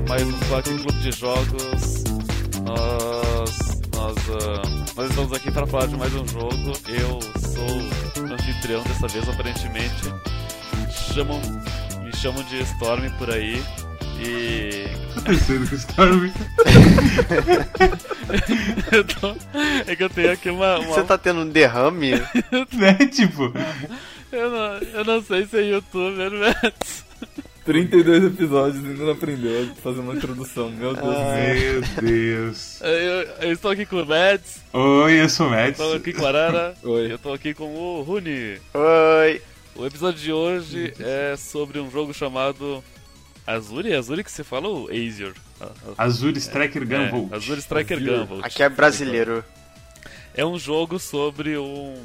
é mais um Quack Clube de Jogos. Nós, nós, uh, nós estamos aqui para falar de mais um jogo. Eu sou o anfitrião dessa vez, aparentemente. Chamam, me chamam de Storm por aí. E. Pensando que Storm. tô... É que eu tenho aqui uma. uma... Você tá tendo um derrame? né? Tipo. Eu não, eu não sei se é youtuber, mas. 32 episódios e ainda não aprendeu a fazer uma introdução. Meu Deus ah, Meu Deus. Eu, eu, estou aqui com o Mads. Oi, eu sou o Mads. Estou aqui com a Arara. Oi. Eu estou aqui com o Rune. Oi. O episódio de hoje é sobre um jogo chamado Azuri? Azuri que você fala ou Azure? Azure Striker Gunvolt. É, Azure Striker Gunvolt. Aqui é brasileiro. É um jogo sobre um,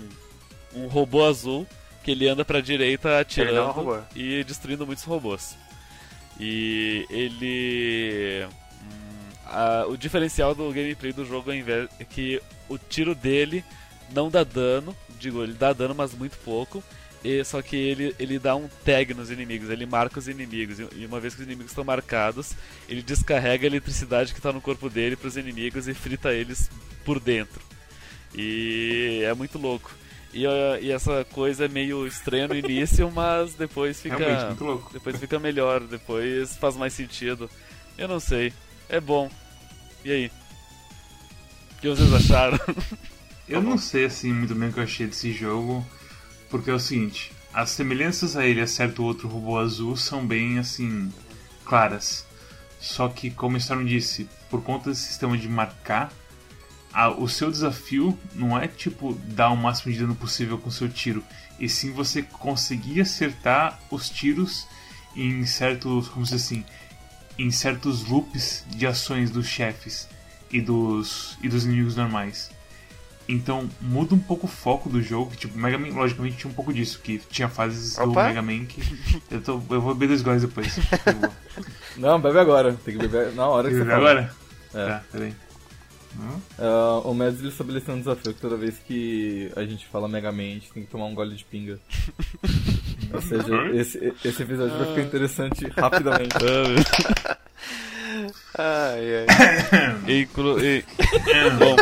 um robô azul que ele anda pra direita atirando e destruindo muitos robôs. E ele. Hum, a, o diferencial do gameplay do jogo é que o tiro dele não dá dano, digo, ele dá dano, mas muito pouco. E, só que ele, ele dá um tag nos inimigos, ele marca os inimigos. E uma vez que os inimigos estão marcados, ele descarrega a eletricidade que está no corpo dele para os inimigos e frita eles por dentro. E é muito louco. E, uh, e, essa coisa é meio estranha no início, mas depois fica. Depois fica melhor, depois faz mais sentido. Eu não sei. É bom. E aí? O que vocês acharam? Eu não sei assim muito bem o que eu achei desse jogo, porque é o seguinte, as semelhanças a ele a certo outro robô azul são bem assim claras. Só que, como o Storm disse, por conta desse sistema de marcar, a, o seu desafio não é tipo dar o máximo de dano possível com seu tiro, e sim você conseguir acertar os tiros em certos, como se assim, em certos loops de ações dos chefes e dos e dos inimigos normais. Então muda um pouco o foco do jogo, que tipo, Mega Man logicamente tinha um pouco disso, que tinha fases Opa. do Mega Man que eu, tô, eu vou beber dois goles depois. Não, bebe agora, tem que beber na hora que, que você beber agora? É. Tá, peraí. Uh, o Mads ele estabeleceu um desafio que toda vez que a gente fala megamente tem que tomar um gole de pinga. Ou seja, esse, esse episódio vai ficar interessante rapidamente. ai, ai. Inclu e... Bom.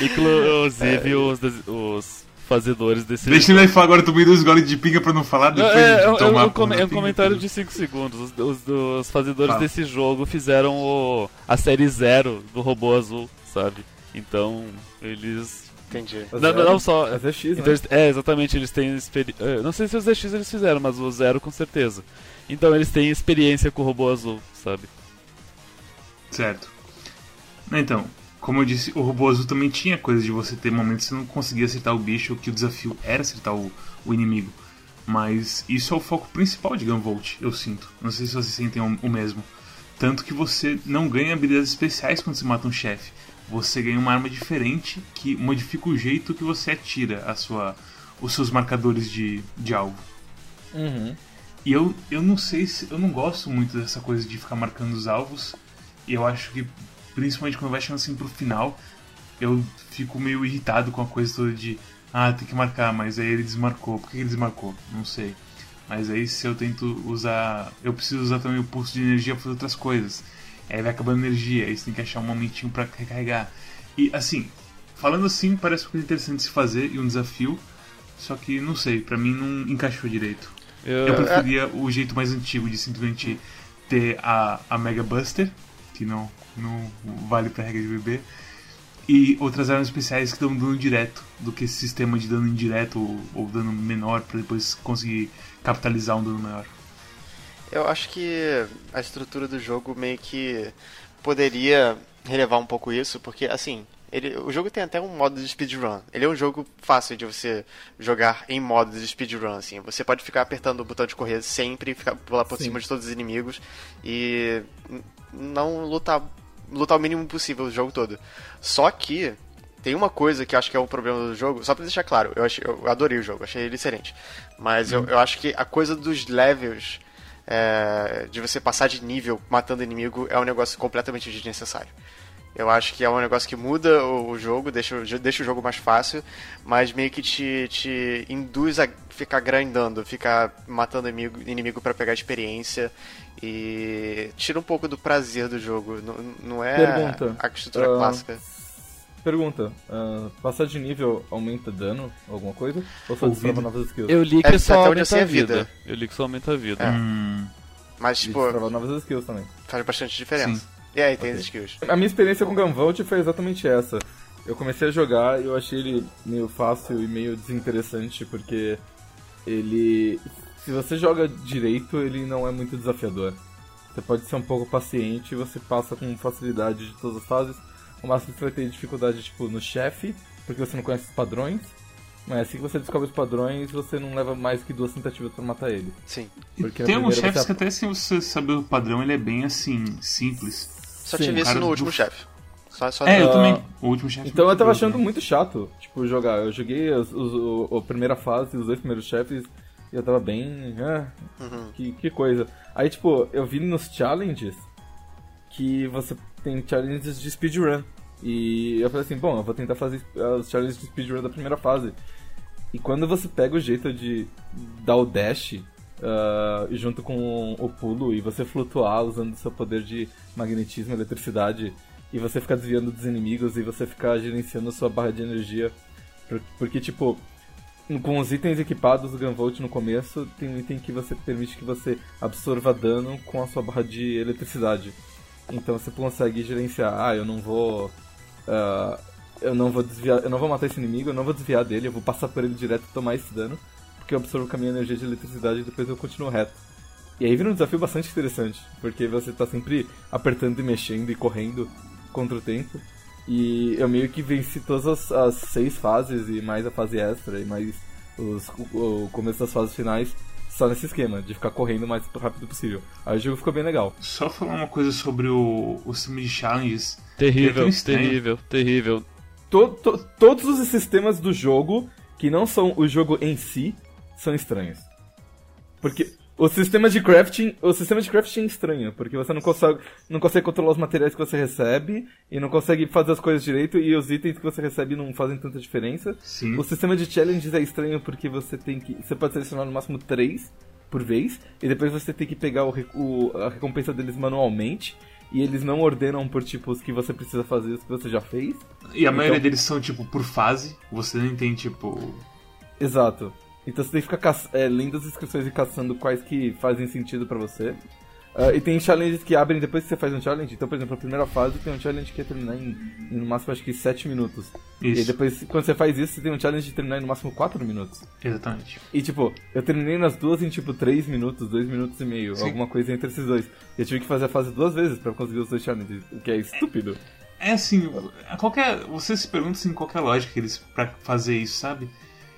Inclusive os, os fazedores desse Deixa ele falar agora, tomei dois goles de pinga pra não falar depois é, de é, tomar. É um, com, é um comentário de 5 segundos. Os, os, os fazedores desse jogo fizeram o, a série zero do robô azul, sabe? Então, eles. Entendi. Não, não, não só. É ZX, então, né? É, exatamente, eles têm experiência. É, não sei se os ZX eles fizeram, mas o zero com certeza. Então eles têm experiência com o robô azul, sabe? Certo. Então, como eu disse, o robô azul também tinha coisa de você ter momentos que você não conseguia acertar o bicho, que o desafio era acertar o, o inimigo. Mas isso é o foco principal de Gunvolt, eu sinto. Não sei se vocês sentem o mesmo. Tanto que você não ganha habilidades especiais quando você mata um chefe. Você ganha uma arma diferente que modifica o jeito que você atira a sua, os seus marcadores de, de alvo. Uhum. E eu, eu não sei se. Eu não gosto muito dessa coisa de ficar marcando os alvos. E eu acho que principalmente quando vai chegando assim pro final, eu fico meio irritado com a coisa toda de ah, tem que marcar, mas aí ele desmarcou. Por que ele desmarcou? Não sei. Mas aí se eu tento usar. Eu preciso usar também o pulso de energia para fazer outras coisas. Aí vai acabando energia, aí você tem que achar um momentinho para recarregar. E assim, falando assim, parece uma coisa interessante de se fazer e um desafio. Só que não sei, pra mim não encaixou direito. Eu, eu preferia o jeito mais antigo de simplesmente ter a, a Mega Buster, que não, não vale pra regra de bebê. E outras armas especiais que dão dano direto, do que esse sistema de dano indireto ou, ou dano menor para depois conseguir capitalizar um dano maior. Eu acho que a estrutura do jogo meio que poderia relevar um pouco isso, porque assim, ele, o jogo tem até um modo de speedrun. Ele é um jogo fácil de você jogar em modo de speedrun, assim. Você pode ficar apertando o botão de correr sempre, e ficar pular por Sim. cima de todos os inimigos e não lutar, lutar o mínimo possível o jogo todo. Só que tem uma coisa que acho que é um problema do jogo, só pra deixar claro, eu, achei, eu adorei o jogo, achei ele excelente. Mas eu, eu acho que a coisa dos levels, é, de você passar de nível matando inimigo, é um negócio completamente desnecessário. Eu acho que é um negócio que muda o, jogo, deixa, deixa o jogo mais fácil, mas meio que te, te induz a ficar grindando, ficar matando inimigo, inimigo para pegar experiência e tira um pouco do prazer do jogo. Não, não é Pergunta. a estrutura uh, clássica. Pergunta, uh, passar de nível aumenta dano, alguma coisa? Ou só destrava novas skills? Eu li que é, só aumenta a vida. vida. Eu li que só aumenta a vida. É. Hum. Mas, tipo... Novas skills também. Faz bastante diferença. Sim. E aí, tem okay. as skills. A minha experiência com Gunvolt foi exatamente essa. Eu comecei a jogar e eu achei ele meio fácil e meio desinteressante, porque ele. Se você joga direito, ele não é muito desafiador. Você pode ser um pouco paciente e você passa com facilidade de todas as fases. O máximo que você vai ter dificuldade tipo, no chefe, porque você não conhece os padrões. Mas assim que você descobre os padrões, você não leva mais que duas tentativas para matar ele. Sim. Porque tem alguns chefes você... que até se você saber o padrão, ele é bem assim, simples. Só tive isso no último chefe. Só, só é, eu também. O último chefe. Então eu tava achando muito chato, tipo, jogar. Eu joguei os, os, a primeira fase, os dois primeiros chefes, e eu tava bem. Ah, uhum. que, que coisa. Aí, tipo, eu vi nos challenges que você tem challenges de speedrun. E eu falei assim, bom, eu vou tentar fazer os challenges de speedrun da primeira fase. E quando você pega o jeito de dar o dash uh, junto com o pulo e você flutuar usando seu poder de magnetismo, eletricidade, e você ficar desviando dos inimigos e você ficar gerenciando sua barra de energia. Porque, tipo, com os itens equipados do Gunvolt no começo, tem um item que você permite que você absorva dano com a sua barra de eletricidade. Então você consegue gerenciar, ah, eu não vou. Uh, eu não vou desviar. Eu não vou matar esse inimigo, eu não vou desviar dele, eu vou passar por ele direto e tomar esse dano porque eu absorvo com a minha energia de eletricidade e depois eu continuo reto. E aí vira um desafio bastante interessante, porque você está sempre apertando e mexendo e correndo contra o tempo. E eu meio que venci todas as, as seis fases e mais a fase extra e mais os, o, o começo das fases finais só nesse esquema, de ficar correndo o mais rápido possível. Aí o jogo ficou bem legal. Só falar uma coisa sobre o, o sistema de challenges. Terrível, é terrível, terrível. To, to, todos os sistemas do jogo, que não são o jogo em si, são estranhos. Porque o sistema de crafting, o sistema de crafting é estranho, porque você não consegue, não consegue controlar os materiais que você recebe e não consegue fazer as coisas direito e os itens que você recebe não fazem tanta diferença. Sim. O sistema de challenges é estranho porque você tem que, você pode selecionar no máximo três por vez e depois você tem que pegar o, o, a recompensa deles manualmente e eles não ordenam por tipos que você precisa fazer os que você já fez. E a então... maioria deles são tipo por fase, você nem tem tipo Exato. Então você tem que ficar é, lendo as inscrições e caçando quais que fazem sentido para você. Uh, e tem challenges que abrem depois que você faz um challenge. Então, por exemplo, a primeira fase tem um challenge que é terminar em, em no máximo acho que 7 minutos. Isso. E depois, quando você faz isso, você tem um challenge de terminar em no máximo 4 minutos. Exatamente. E tipo, eu terminei nas duas em tipo 3 minutos, 2 minutos e meio, Sim. alguma coisa entre esses dois. E eu tive que fazer a fase duas vezes para conseguir os dois challenges, o que é estúpido. É assim, qualquer. Você se pergunta assim, qual é lógica eles pra fazer isso, sabe?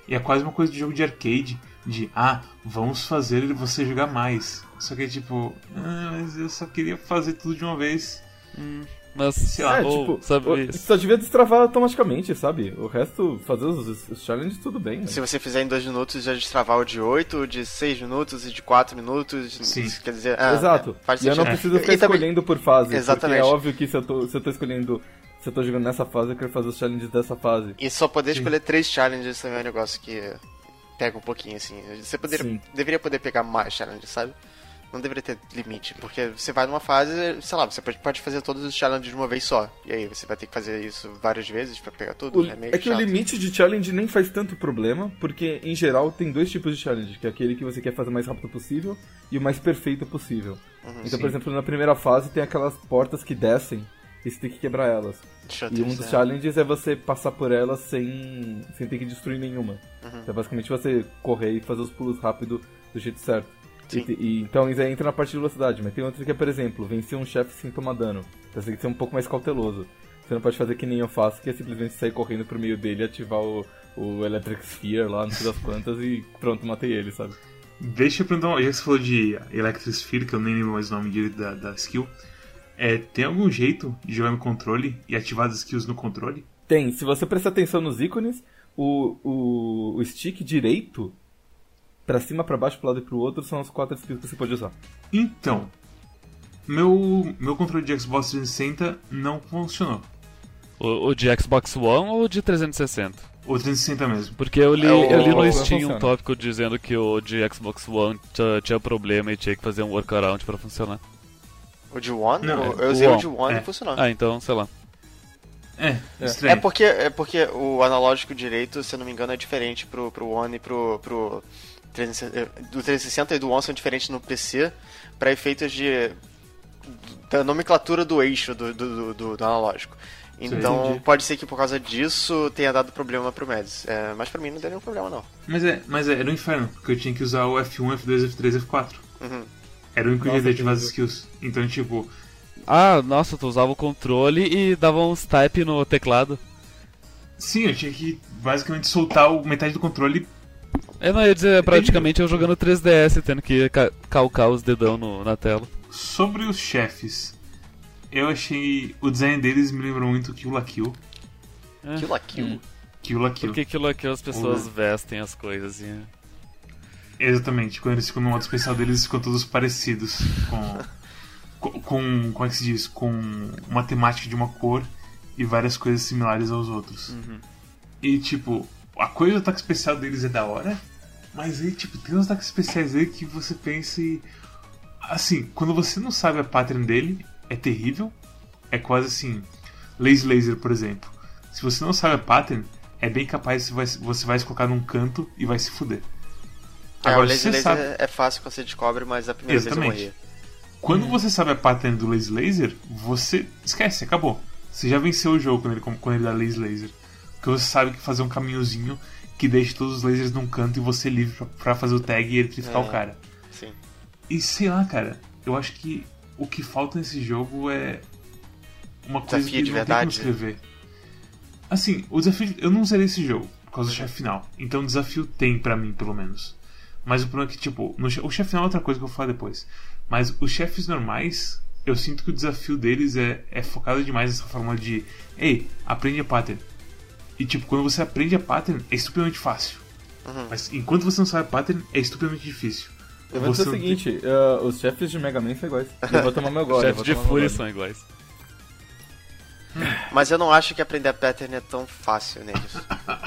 E é quase uma coisa de jogo de arcade, de ah, vamos fazer você jogar mais. Só que é tipo, ah, mas eu só queria fazer tudo de uma vez. Hum, mas, sei lá, é, ou, tipo, sabe só devia destravar automaticamente, sabe? O resto, fazer os, os challenges, tudo bem. Né? Se você fizer em 2 minutos, já destravar o de 8, o de 6 minutos e de 4 minutos. Sim. Quer dizer, ah, Exato. É, e eu não preciso ficar escolhendo também... por fase. Exatamente. é óbvio que se eu, tô, se eu tô escolhendo se eu tô jogando nessa fase, eu quero fazer os challenges dessa fase. E só poder Sim. escolher três challenges também é um negócio que pega um pouquinho, assim. Você poderia, deveria poder pegar mais challenges, sabe? Não deveria ter limite, porque você vai numa fase, sei lá, você pode fazer todos os challenges de uma vez só. E aí você vai ter que fazer isso várias vezes para pegar tudo. O, é, é, que chato. o limite de challenge nem faz tanto problema, porque em geral tem dois tipos de challenge, que é aquele que você quer fazer o mais rápido possível e o mais perfeito possível. Uhum, então, sim. por exemplo, na primeira fase tem aquelas portas que descem e você tem que quebrar elas. e um dos challenges é você passar por elas sem, sem ter que destruir nenhuma. Uhum. Então, basicamente você correr e fazer os pulos rápido do jeito certo. E, e, então isso aí entra na parte de velocidade, mas tem outro que é, por exemplo, vencer um chefe sem tomar dano. Então você tem que ser um pouco mais cauteloso. Você não pode fazer que nem eu faço, que é simplesmente sair correndo pro meio dele, ativar o, o Electric Sphere lá, não sei das quantas, e pronto, matei ele, sabe? Deixa eu perguntar, já que você falou de Electric Sphere, que eu nem lembro mais o nome da, da skill, é, tem algum jeito de jogar no controle e ativar as skills no controle? Tem. Se você prestar atenção nos ícones, o, o, o stick direito, para cima, para baixo, pro lado e pro outro, são as quatro skills que você pode usar. Então, Meu, meu controle de Xbox 360 não funcionou. O, o de Xbox One ou de 360? O 360 mesmo. Porque eu li, é, eu li no Steam um tópico dizendo que o de Xbox One tinha problema e tinha que fazer um workaround para funcionar. O de One? Não, eu usei o, o de One é. e funcionou. Ah, então, sei lá. É, é. é porque, é porque o analógico direito, se eu não me engano, é diferente pro, pro One e pro, pro 360, eh, do 360 e do One são diferentes no PC para efeitos de da nomenclatura do eixo do, do, do, do analógico. Então Sim, pode ser que por causa disso tenha dado problema pro Mads. É, mas pra mim não deu nenhum problema não. Mas é, mas é, era um inferno, porque eu tinha que usar o F1, F2, F3, F4. Uhum. Era o único jeito de ativar as skills. Então, tipo, ah, nossa, tu usava o controle e dava uns type no teclado. Sim, eu tinha que basicamente soltar o metade do controle. Eu não ia dizer, praticamente eu jogando 3DS, tendo que ca calcar os dedão no, na tela. Sobre os chefes, eu achei. O design deles me lembrou muito Kill la Kill. É. Kill la Kill? Hum. Kill la Kill. Porque Kill la Kill as pessoas vestem as coisas e. Exatamente, quando eles ficam no modo especial deles, ficam todos parecidos com. com, como é que se diz? Com uma temática de uma cor e várias coisas similares aos outros. Uhum. E tipo, a coisa do ataque especial deles é da hora, mas aí, tipo, tem uns ataques especiais aí que você pensa e. Assim, quando você não sabe a pattern dele, é terrível. É quase assim. Lazy Laser, por exemplo. Se você não sabe a pattern, é bem capaz que você vai, você vai se colocar num canto e vai se fuder. É, Agora, o Lazy Laser sabe... é fácil quando você descobre, mas a primeira Exatamente. vez eu morria. Quando você sabe a pattern do Lazy Laser, você esquece, acabou. Você já venceu o jogo quando ele, quando ele dá Lazy Laser. Porque você sabe que fazer um caminhozinho que deixe todos os lasers num canto e você livre pra, pra fazer o tag e eletrificar é, o cara. Sim. E sei lá, cara, eu acho que o que falta nesse jogo é uma coisa desafio que de não verdade. tem como escrever. Assim, o desafio. Eu não zerei esse jogo por causa do chefe final. Então o desafio tem para mim, pelo menos. Mas o problema é que, tipo, no, o chefe final é outra coisa que eu vou falar depois. Mas os chefes normais, eu sinto que o desafio deles é, é focado demais nessa forma de Ei, aprende a pattern. E tipo, quando você aprende a pattern, é estupidamente fácil. Uhum. Mas enquanto você não sabe a pattern, é estupidamente difícil. Eu vou dizer o seguinte, tem... uh, os chefes de Mega Man são iguais. Eu vou tomar meu gole. Os chefes de Fúria são iguais. Mas eu não acho que aprender a pattern é tão fácil neles.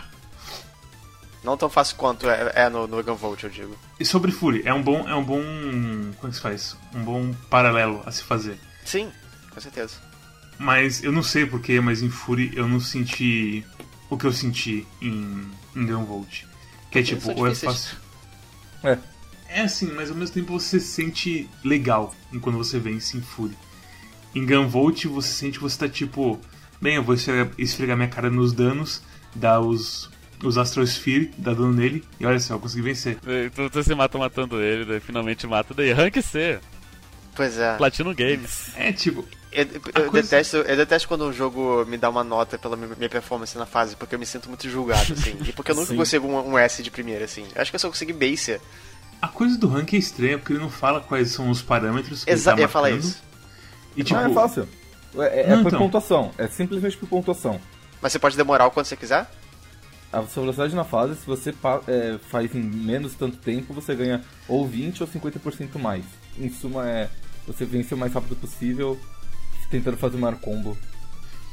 Não tão fácil quanto é, é no, no Gunvolt, eu digo. E sobre Fury, é um bom. É um bom. Como é que se faz? Um bom paralelo a se fazer. Sim, com certeza. Mas eu não sei porquê, mas em Fury eu não senti o que eu senti em, em Gunvolt. Que é tipo, ou é fácil. É. É assim, mas ao mesmo tempo você se sente legal quando você vence em Fury. Em Gunvolt você sente que você tá tipo, bem, eu vou esfregar minha cara nos danos, dar os, os Astrosphere, dá dano nele, e olha só, eu consegui vencer. Então você mata matando ele, daí finalmente mata, daí rank C. Pois é. Platinum Games. É, tipo... Eu, eu coisa... detesto, eu detesto quando um jogo me dá uma nota pela minha performance na fase, porque eu me sinto muito julgado, assim. e porque eu nunca consigo um, um, S de primeira, assim. Eu acho que eu só consegui base. A coisa do rank é estranha, porque ele não fala quais são os parâmetros que Exa ele tá eu falar isso. E, tipo... Não, é fácil. É, é, não, por então. pontuação. É simplesmente por pontuação. Mas você pode demorar o quanto você quiser? A sua velocidade na fase, se você é, faz em menos tanto tempo, você ganha ou 20 ou 50% mais. Em suma, é você vence o mais rápido possível, tentando fazer o maior combo.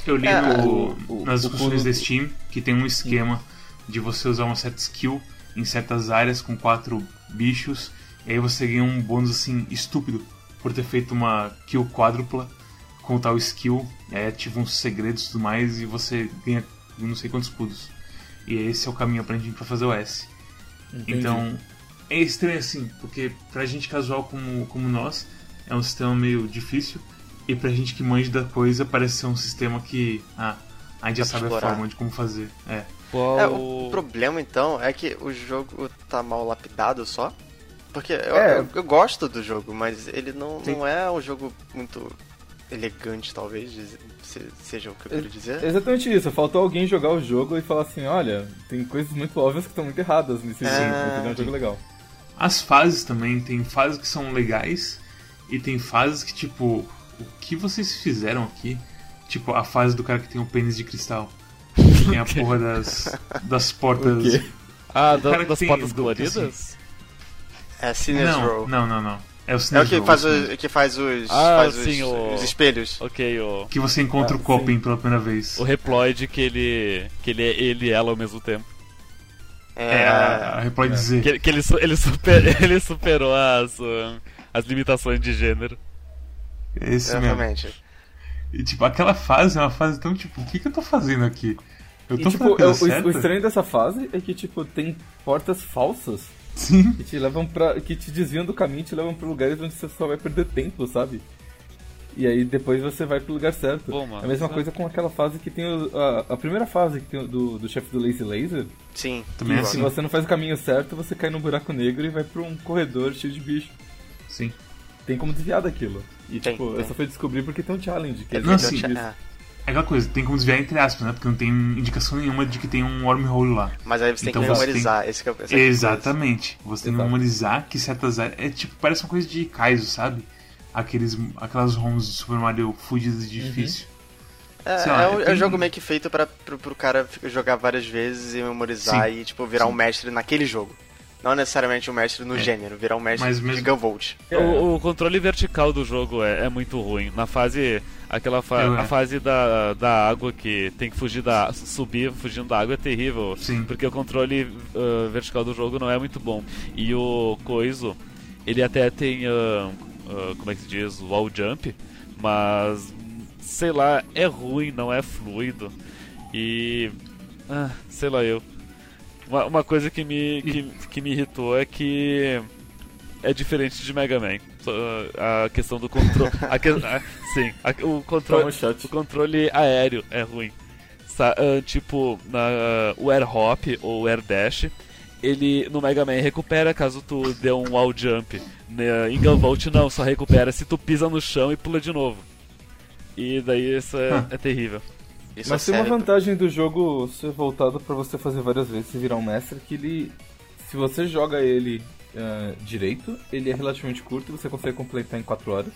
Eu li é, no, o, nas discussões da Steam que tem um esquema de você usar uma certa skill em certas áreas com quatro bichos, e aí você ganha um bônus assim estúpido por ter feito uma kill quádrupla com tal skill, e aí ativa uns segredos e tudo mais, e você ganha não sei quantos escudos. E esse é o caminho pra gente pra fazer o S. Entendi. Então, é estranho assim, porque pra gente casual como, como nós, é um sistema meio difícil. E pra gente que manja da coisa, parece ser um sistema que. Ah, a gente já sabe explorar. a forma de como fazer. É. é. o problema então é que o jogo tá mal lapidado só. Porque eu, é. eu, eu gosto do jogo, mas ele não, não é um jogo muito elegante, talvez, seja o que eu quero dizer. É exatamente isso, faltou alguém jogar o jogo e falar assim, olha, tem coisas muito óbvias que estão muito erradas nesse é... jogo, é um jogo legal. As fases também, tem fases que são legais e tem fases que, tipo, o que vocês fizeram aqui? Tipo, a fase do cara que tem o pênis de cristal. Tem a porra das, das portas. Ah, da, das tem, portas coloridas? Assim. É Sinners não. Não, não, não. É o, é o que faz, o, que faz os, ah, faz sim, os, o... os, espelhos. Ok, o... Que você encontra ah, o Copen pela primeira vez. O Reploid que ele. que ele é ele e ela ao mesmo tempo. É, é a, a Reploid é. Z. Que, que ele, ele, super, ele superou as, as limitações de gênero. Esse Exatamente. mesmo. E tipo, aquela fase é uma fase tão tipo, o que, que eu tô fazendo aqui? Eu tô e, tipo, é, o, o estranho dessa fase é que, tipo, tem portas falsas Sim. Que te levam para que te desviam do caminho, te levam para lugares onde você só vai perder tempo, sabe? E aí depois você vai pro lugar certo. Pô, mano, é a mesma coisa com aquela fase que tem o, a, a, primeira fase que tem do, do chefe do Lazy Laser. Sim. Também é se você não faz o caminho certo, você cai num buraco negro e vai pra um corredor cheio de bicho. Sim. Tem como desviar daquilo. E tem, tipo, tem. eu só fui descobrir porque tem um challenge. Que é não, sim. É aquela coisa, tem como desviar entre aspas, né? Porque não tem indicação nenhuma de que tem um wormhole lá. Mas aí você então tem que memorizar. Tem... Esse que é, esse Exatamente. Você tem que memorizar que certas áreas. É tipo, parece uma coisa de Kaizo, sabe? Aqueles, aquelas ROMs de Super Mario fugidas de uhum. difícil. Uhum. É, lá, é, um, é, um, jogo meio que feito para pro, pro cara jogar várias vezes e memorizar Sim. e tipo virar Sim. um mestre naquele jogo. Não necessariamente um mestre no é. gênero, virar um mestre Mas mesmo... de Gunvolt. O, o, controle vertical do jogo é, é muito ruim. Na fase Aquela fa é. a fase da, da água que tem que fugir da. subir fugindo da água é terrível. Sim. Porque o controle uh, vertical do jogo não é muito bom. E o Coiso, ele até tem. Uh, uh, como é que se diz? Wall jump. Mas. Sei lá, é ruim, não é fluido. E. Ah, sei lá eu. Uma, uma coisa que me, que, que me irritou é que é diferente de Mega Man. A questão do controle. que, a, sim, a, o, controle, o controle aéreo é ruim. Sa, uh, tipo, na, uh, o Air Hop ou o Air Dash, ele no Mega Man recupera caso tu dê um wall jump. Né, em Gunvolt não, só recupera se tu pisa no chão e pula de novo. E daí isso é, é terrível. Isso Mas é tem uma vantagem do jogo ser voltado para você fazer várias vezes e virar um mestre que ele. Se você joga ele uh, direito, ele é relativamente curto e você consegue completar em 4 horas.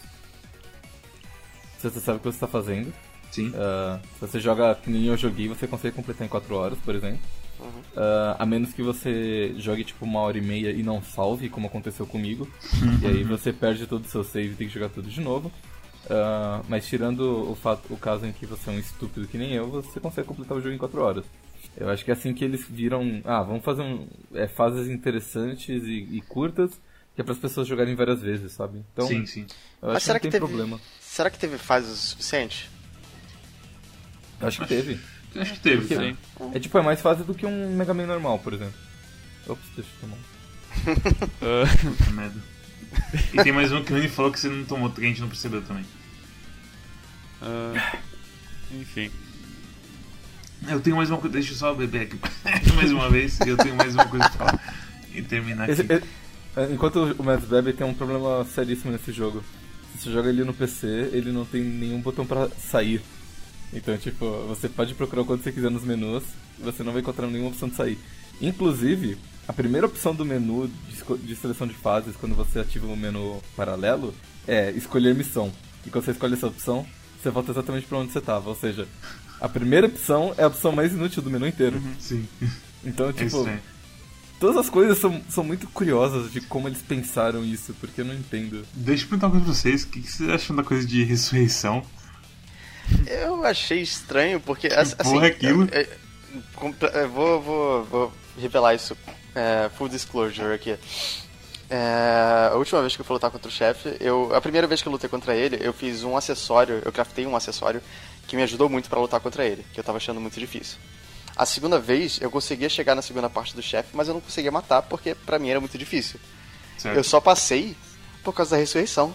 Se você sabe o que você está fazendo. Sim. Uh, se você joga que nem eu joguei, você consegue completar em 4 horas, por exemplo. Uhum. Uh, a menos que você jogue tipo uma hora e meia e não salve, como aconteceu comigo. e aí você perde todo o seu save e tem que jogar tudo de novo. Uh, mas tirando o, fato, o caso em que você é um estúpido que nem eu, você consegue completar o jogo em 4 horas. Eu acho que é assim que eles viram. Ah, vamos fazer um, é, fases interessantes e, e curtas que é para as pessoas jogarem várias vezes, sabe? Então, sim, sim. Eu Mas será que, que teve, problema. Será que teve fases o suficiente? Acho que teve. Acho que teve, sim. É tipo, é mais fase do que um Mega Man normal, por exemplo. Ops, deixa eu tomar. uh... merda. E tem mais um que o Rani falou que você não tomou, que a gente não percebeu também. Uh... Enfim. Eu tenho mais uma coisa. Deixa eu só beber aqui mais uma vez. Eu tenho mais uma coisa pra falar. E terminar aqui. Esse, é, enquanto o Mads bebe, tem um problema seríssimo nesse jogo. Se você joga ele no PC, ele não tem nenhum botão pra sair. Então, tipo, você pode procurar o quanto você quiser nos menus, você não vai encontrar nenhuma opção de sair. Inclusive, a primeira opção do menu de, de seleção de fases, quando você ativa o menu paralelo, é escolher missão. E quando você escolhe essa opção, você volta exatamente para onde você estava. Ou seja, a primeira opção é a opção mais inútil do menu inteiro. Uhum. Sim. Então, é tipo. É todas as coisas são, são muito curiosas de como eles pensaram isso, porque eu não entendo. Deixa eu perguntar uma coisa pra vocês: o que vocês acham da coisa de ressurreição? Eu achei estranho, porque. Assim, Porra, aquilo. Eu, eu, eu, vou, vou, vou revelar isso. É, full disclosure aqui. É, a última vez que eu fui lutar contra o chefe, eu, a primeira vez que eu lutei contra ele, eu fiz um acessório, eu craftei um acessório que me ajudou muito para lutar contra ele, que eu tava achando muito difícil. A segunda vez, eu conseguia chegar na segunda parte do chefe, mas eu não conseguia matar porque para mim era muito difícil. Certo. Eu só passei por causa da ressurreição.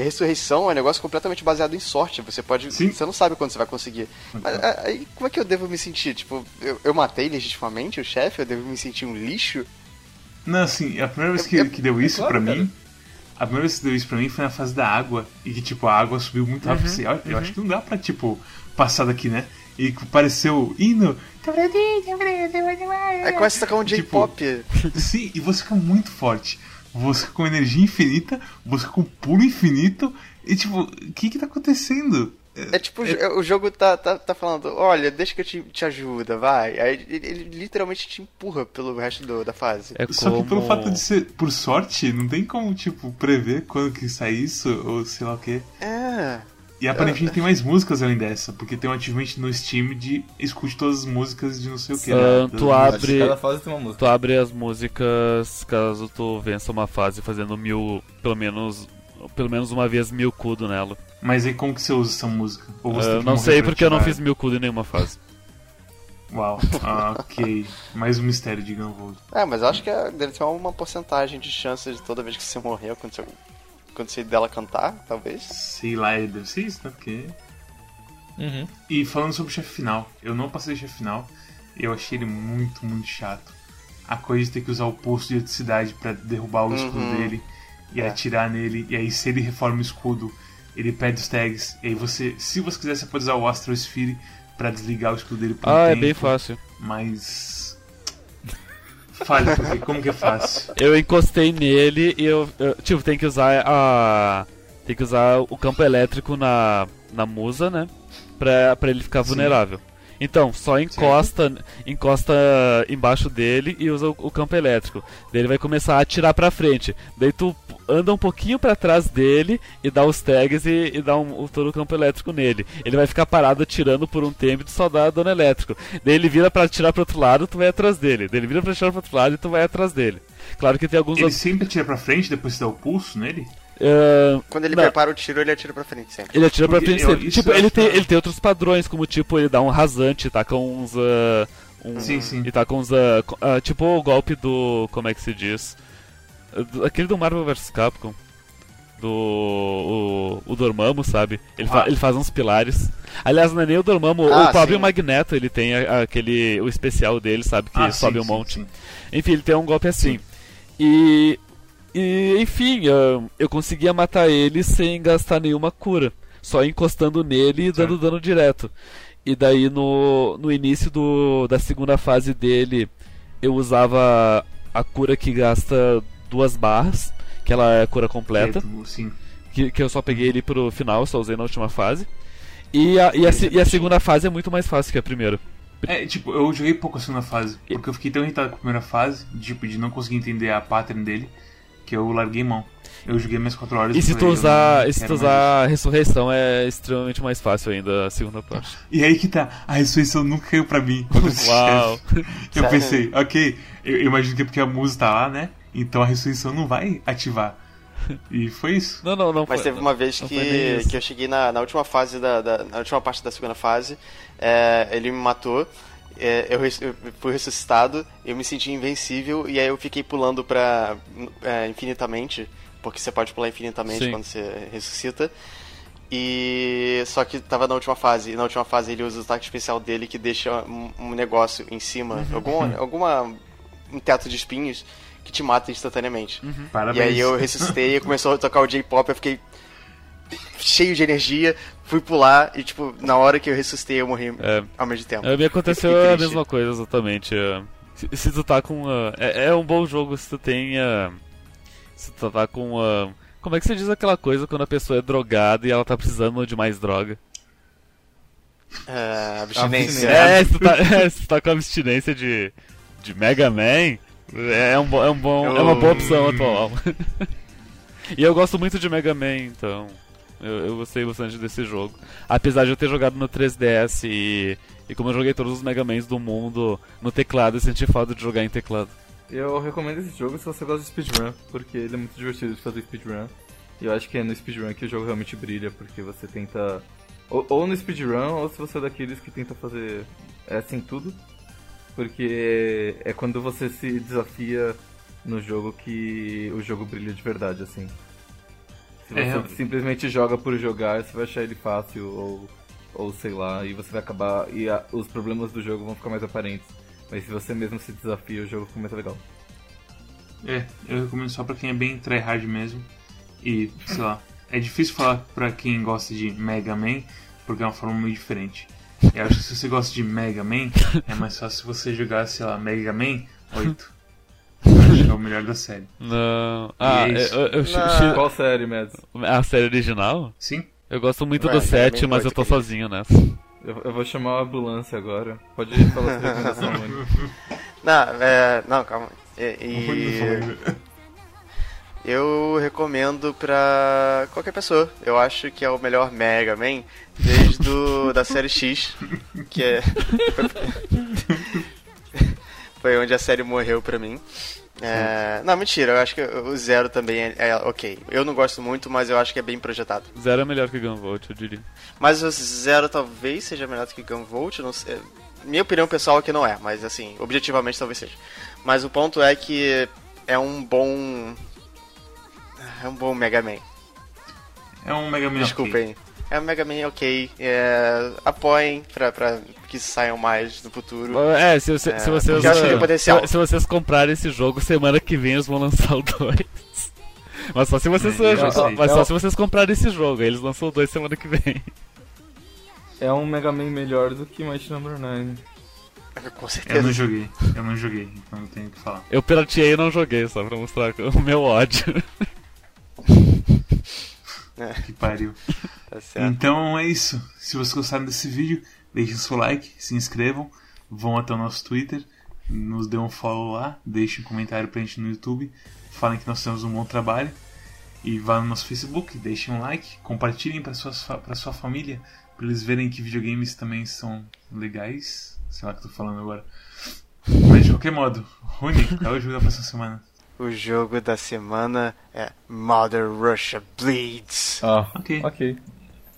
E a ressurreição é um negócio completamente baseado em sorte. Você pode. Sim. Você não sabe quando você vai conseguir. Mas aí como é que eu devo me sentir? Tipo, eu, eu matei legitimamente o chefe? Eu devo me sentir um lixo? Não, assim, a primeira vez que, é, que deu isso é claro, pra cara. mim. A primeira vez que deu isso pra mim foi na fase da água. E que, tipo, a água subiu muito rápido. Uhum, eu, eu uhum. acho que não dá pra, tipo, passar daqui, né? E pareceu hino. Aí começa a tocar um J-pop. Tipo, sim, e você fica muito forte. Você com energia infinita, você com pulo infinito. E tipo, o que que tá acontecendo? É tipo, é... o jogo tá, tá, tá falando, olha, deixa que eu te, te ajuda, vai. Aí ele, ele literalmente te empurra pelo resto do, da fase. É Só como... que pelo fato de ser por sorte, não tem como, tipo, prever quando que sai isso, ou sei lá o quê. É. E aparentemente tem mais músicas além dessa, porque tem um achievement no Steam de escute todas as músicas de não sei o que. Uh, né? tu abre. Cada fase tem uma música. Tu abre as músicas caso tu vença uma fase fazendo mil. pelo menos. pelo menos uma vez mil cudo nela. Mas aí como que você usa essa música? Ou você uh, não sei porque eu não fiz mil cudo em nenhuma fase. Uau, ah, ok. Mais um mistério de Gunvolt. É, mas acho que é, deve ter uma porcentagem de chance de toda vez que você morrer acontecer acontecer dela cantar, talvez. Sei lá, deve ser isso, né? Porque. Uhum. E falando sobre o chefe final, eu não passei o chefe final, eu achei ele muito, muito chato. A coisa de ter que usar o posto de eletricidade para derrubar o escudo uhum. dele e é. atirar nele, e aí se ele reforma o escudo, ele pede os tags, e aí você, se você quiser, você pode usar o Astral Sphere pra desligar o escudo dele por Ah, um é bem fácil. Mas Fale, porque como que é fácil? Eu encostei nele e eu, eu, Tipo, tem que usar a. Tem que usar o campo elétrico na, na musa, né? Pra, pra ele ficar Sim. vulnerável. Então, só encosta, encosta embaixo dele e usa o, o, campo elétrico. Daí ele vai começar a atirar pra frente. Daí tu anda um pouquinho para trás dele e dá os tags e, e dá um, todo o campo elétrico nele. Ele vai ficar parado atirando por um tempo e tu só dá dano elétrico. Daí ele vira para atirar pro outro lado tu vai atrás dele. Daí ele vira pra atirar pro outro lado e tu vai atrás dele. Claro que tem alguns Ele sempre atira pra frente, depois você dá o pulso nele? Uh, Quando ele não. prepara o tiro, ele atira pra frente sempre. Ele atira pra frente sempre. Eu, tipo, ele tem, ele tem outros padrões, como tipo, ele dá um rasante, tá com uns. Uh, um, sim, sim. E tá com uns. Uh, uh, tipo o golpe do. Como é que se diz? Aquele do Marvel vs Capcom. Do. O, o Dormammu, sabe? Ele, ah. fa, ele faz uns pilares. Aliás, não é nem o Dormammu, ah, o próprio sim. Magneto, ele tem aquele. O especial dele, sabe? Que ah, sobe sim, um monte. Sim, Enfim, ele tem um golpe assim. E e, enfim, eu conseguia matar ele sem gastar nenhuma cura. Só encostando nele e dando dano direto. E daí no, no início do, da segunda fase dele, eu usava a cura que gasta duas barras, que ela é a cura completa. Sim. Que, que eu só peguei ele pro final, só usei na última fase. E a, e a, e a segunda fase é muito mais fácil que a primeira. É, tipo, eu joguei pouco a segunda fase, porque eu fiquei tão irritado com a primeira fase, tipo, de não conseguir entender a pattern dele, que eu larguei mão. Eu joguei mais 4 horas e se tu usar, e se tu usar a ressurreição é extremamente mais fácil ainda a segunda parte. E aí que tá, a ressurreição nunca caiu pra mim. Uau! eu pensei, ok, eu, eu imagino que é porque a musa tá lá, né? Então a ressurreição não vai ativar. E foi isso. Não, não, não. Mas foi, teve uma vez que, que eu cheguei na, na última fase da, da, na última parte da segunda fase, é, ele me matou é, eu, eu, fui ressuscitado, eu me senti invencível e aí eu fiquei pulando pra é, infinitamente, porque você pode pular infinitamente Sim. quando você ressuscita. E só que tava na última fase, e na última fase ele usa o ataque especial dele que deixa um, um negócio em cima, uhum. alguma, alguma um teto de espinhos que te mata instantaneamente. Uhum. E aí eu ressuscitei e começou a tocar o J-pop, eu fiquei cheio de energia, fui pular e, tipo, na hora que eu ressuscitei, eu morri é, ao mesmo tempo. É, me aconteceu a mesma coisa, exatamente. É. Se, se tu tá com. Uh, é, é, um bom jogo se tu tem. Uh, se tu tá com. Uh, como é que você diz aquela coisa quando a pessoa é drogada e ela tá precisando de mais droga? Uh, abstinência. É, se tu, tá, é, se tu tá com abstinência de, de Mega Man, é, um, é, um bom, é uma boa opção atual. e eu gosto muito de Mega Man, então. Eu, eu gostei bastante desse jogo. Apesar de eu ter jogado no 3DS e, e como eu joguei todos os Mega Mans do mundo no teclado, eu senti falta de jogar em teclado. Eu recomendo esse jogo se você gosta de speedrun, porque ele é muito divertido de fazer speedrun. E eu acho que é no speedrun que o jogo realmente brilha, porque você tenta. Ou, ou no speedrun, ou se você é daqueles que tenta fazer é assim tudo. Porque é quando você se desafia no jogo que o jogo brilha de verdade, assim. Se você é. simplesmente joga por jogar, você vai achar ele fácil ou, ou sei lá, e você vai acabar. E a, os problemas do jogo vão ficar mais aparentes. Mas se você mesmo se desafia, o jogo fica muito legal. É, eu recomendo só pra quem é bem tryhard mesmo. E, sei lá, é difícil falar pra quem gosta de Mega Man, porque é uma forma muito diferente. Eu acho que se você gosta de Mega Man, é mais fácil você jogar, sei lá, Mega Man 8. Acho que é o melhor da série. Não. Ah, é eu, eu, Não. Qual série, Mads? A série original? Sim. Eu gosto muito do 7, mas eu tô sozinho nessa. Eu, eu, vou chamar a ambulância agora. Pode falar sua recomendação, mano. Não, é. Não, calma. E. e... Eu recomendo pra qualquer pessoa. Eu acho que é o melhor Mega Man desde do, da série X, que é. Foi onde a série morreu pra mim. É... Não, mentira, eu acho que o Zero também é, é, ok. Eu não gosto muito, mas eu acho que é bem projetado. Zero é melhor que Gunvolt, eu diria. Mas o Zero talvez seja melhor do que Gunvolt, não sei. Minha opinião pessoal é que não é, mas assim, objetivamente talvez seja. Mas o ponto é que é um bom. É um bom Mega Man. É um Mega Man Desculpem. Okay. É um Mega Man ok. É... Apoiem pra, pra que saiam mais no futuro. É, se, você, é, se vocês. Se, se, vocês comprarem esse jogo, semana que vem eles vão lançar o 2. Mas só se vocês. É, mas só se vocês comprarem esse jogo, eles lançam o 2 semana que vem. É um Mega Man melhor do que Mighty Number 9. Com certeza. Eu não joguei, eu não joguei, então eu tenho que falar. Eu pirateei e não joguei, só pra mostrar o meu ódio. É. Que pariu. Tá então é isso. Se vocês gostaram desse vídeo, deixem seu like, se inscrevam, vão até o nosso Twitter, nos dê um follow lá, deixem um comentário pra gente no YouTube, falem que nós temos um bom trabalho. E vá no nosso Facebook, deixem um like, compartilhem para sua, pra sua família, para eles verem que videogames também são legais. Sei lá o que eu tô falando agora. Mas de qualquer modo, Rony, qual é o jogo da próxima semana? O jogo da semana é Mother Russia Bleeds. Ah, ok. Ok.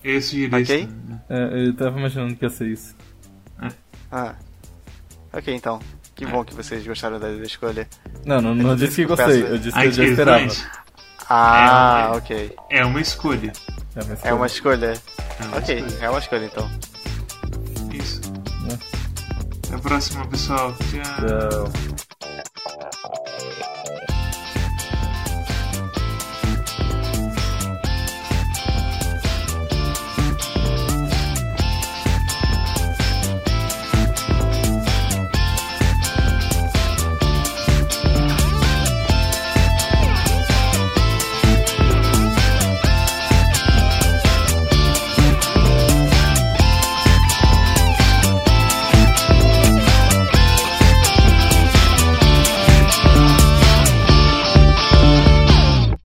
Esse Ok? É, eu tava imaginando que ia ser isso. É. Ah. Ok, então. Que bom que vocês gostaram da escolha. Não, não, não disse que gostei, eu disse que eu já esperava. Ah, é ok. É uma escolha. É uma escolha. É uma escolha. É uma ok, escolha. é uma escolha então. Isso. É. Até a próxima, pessoal. Tchau. Tchau.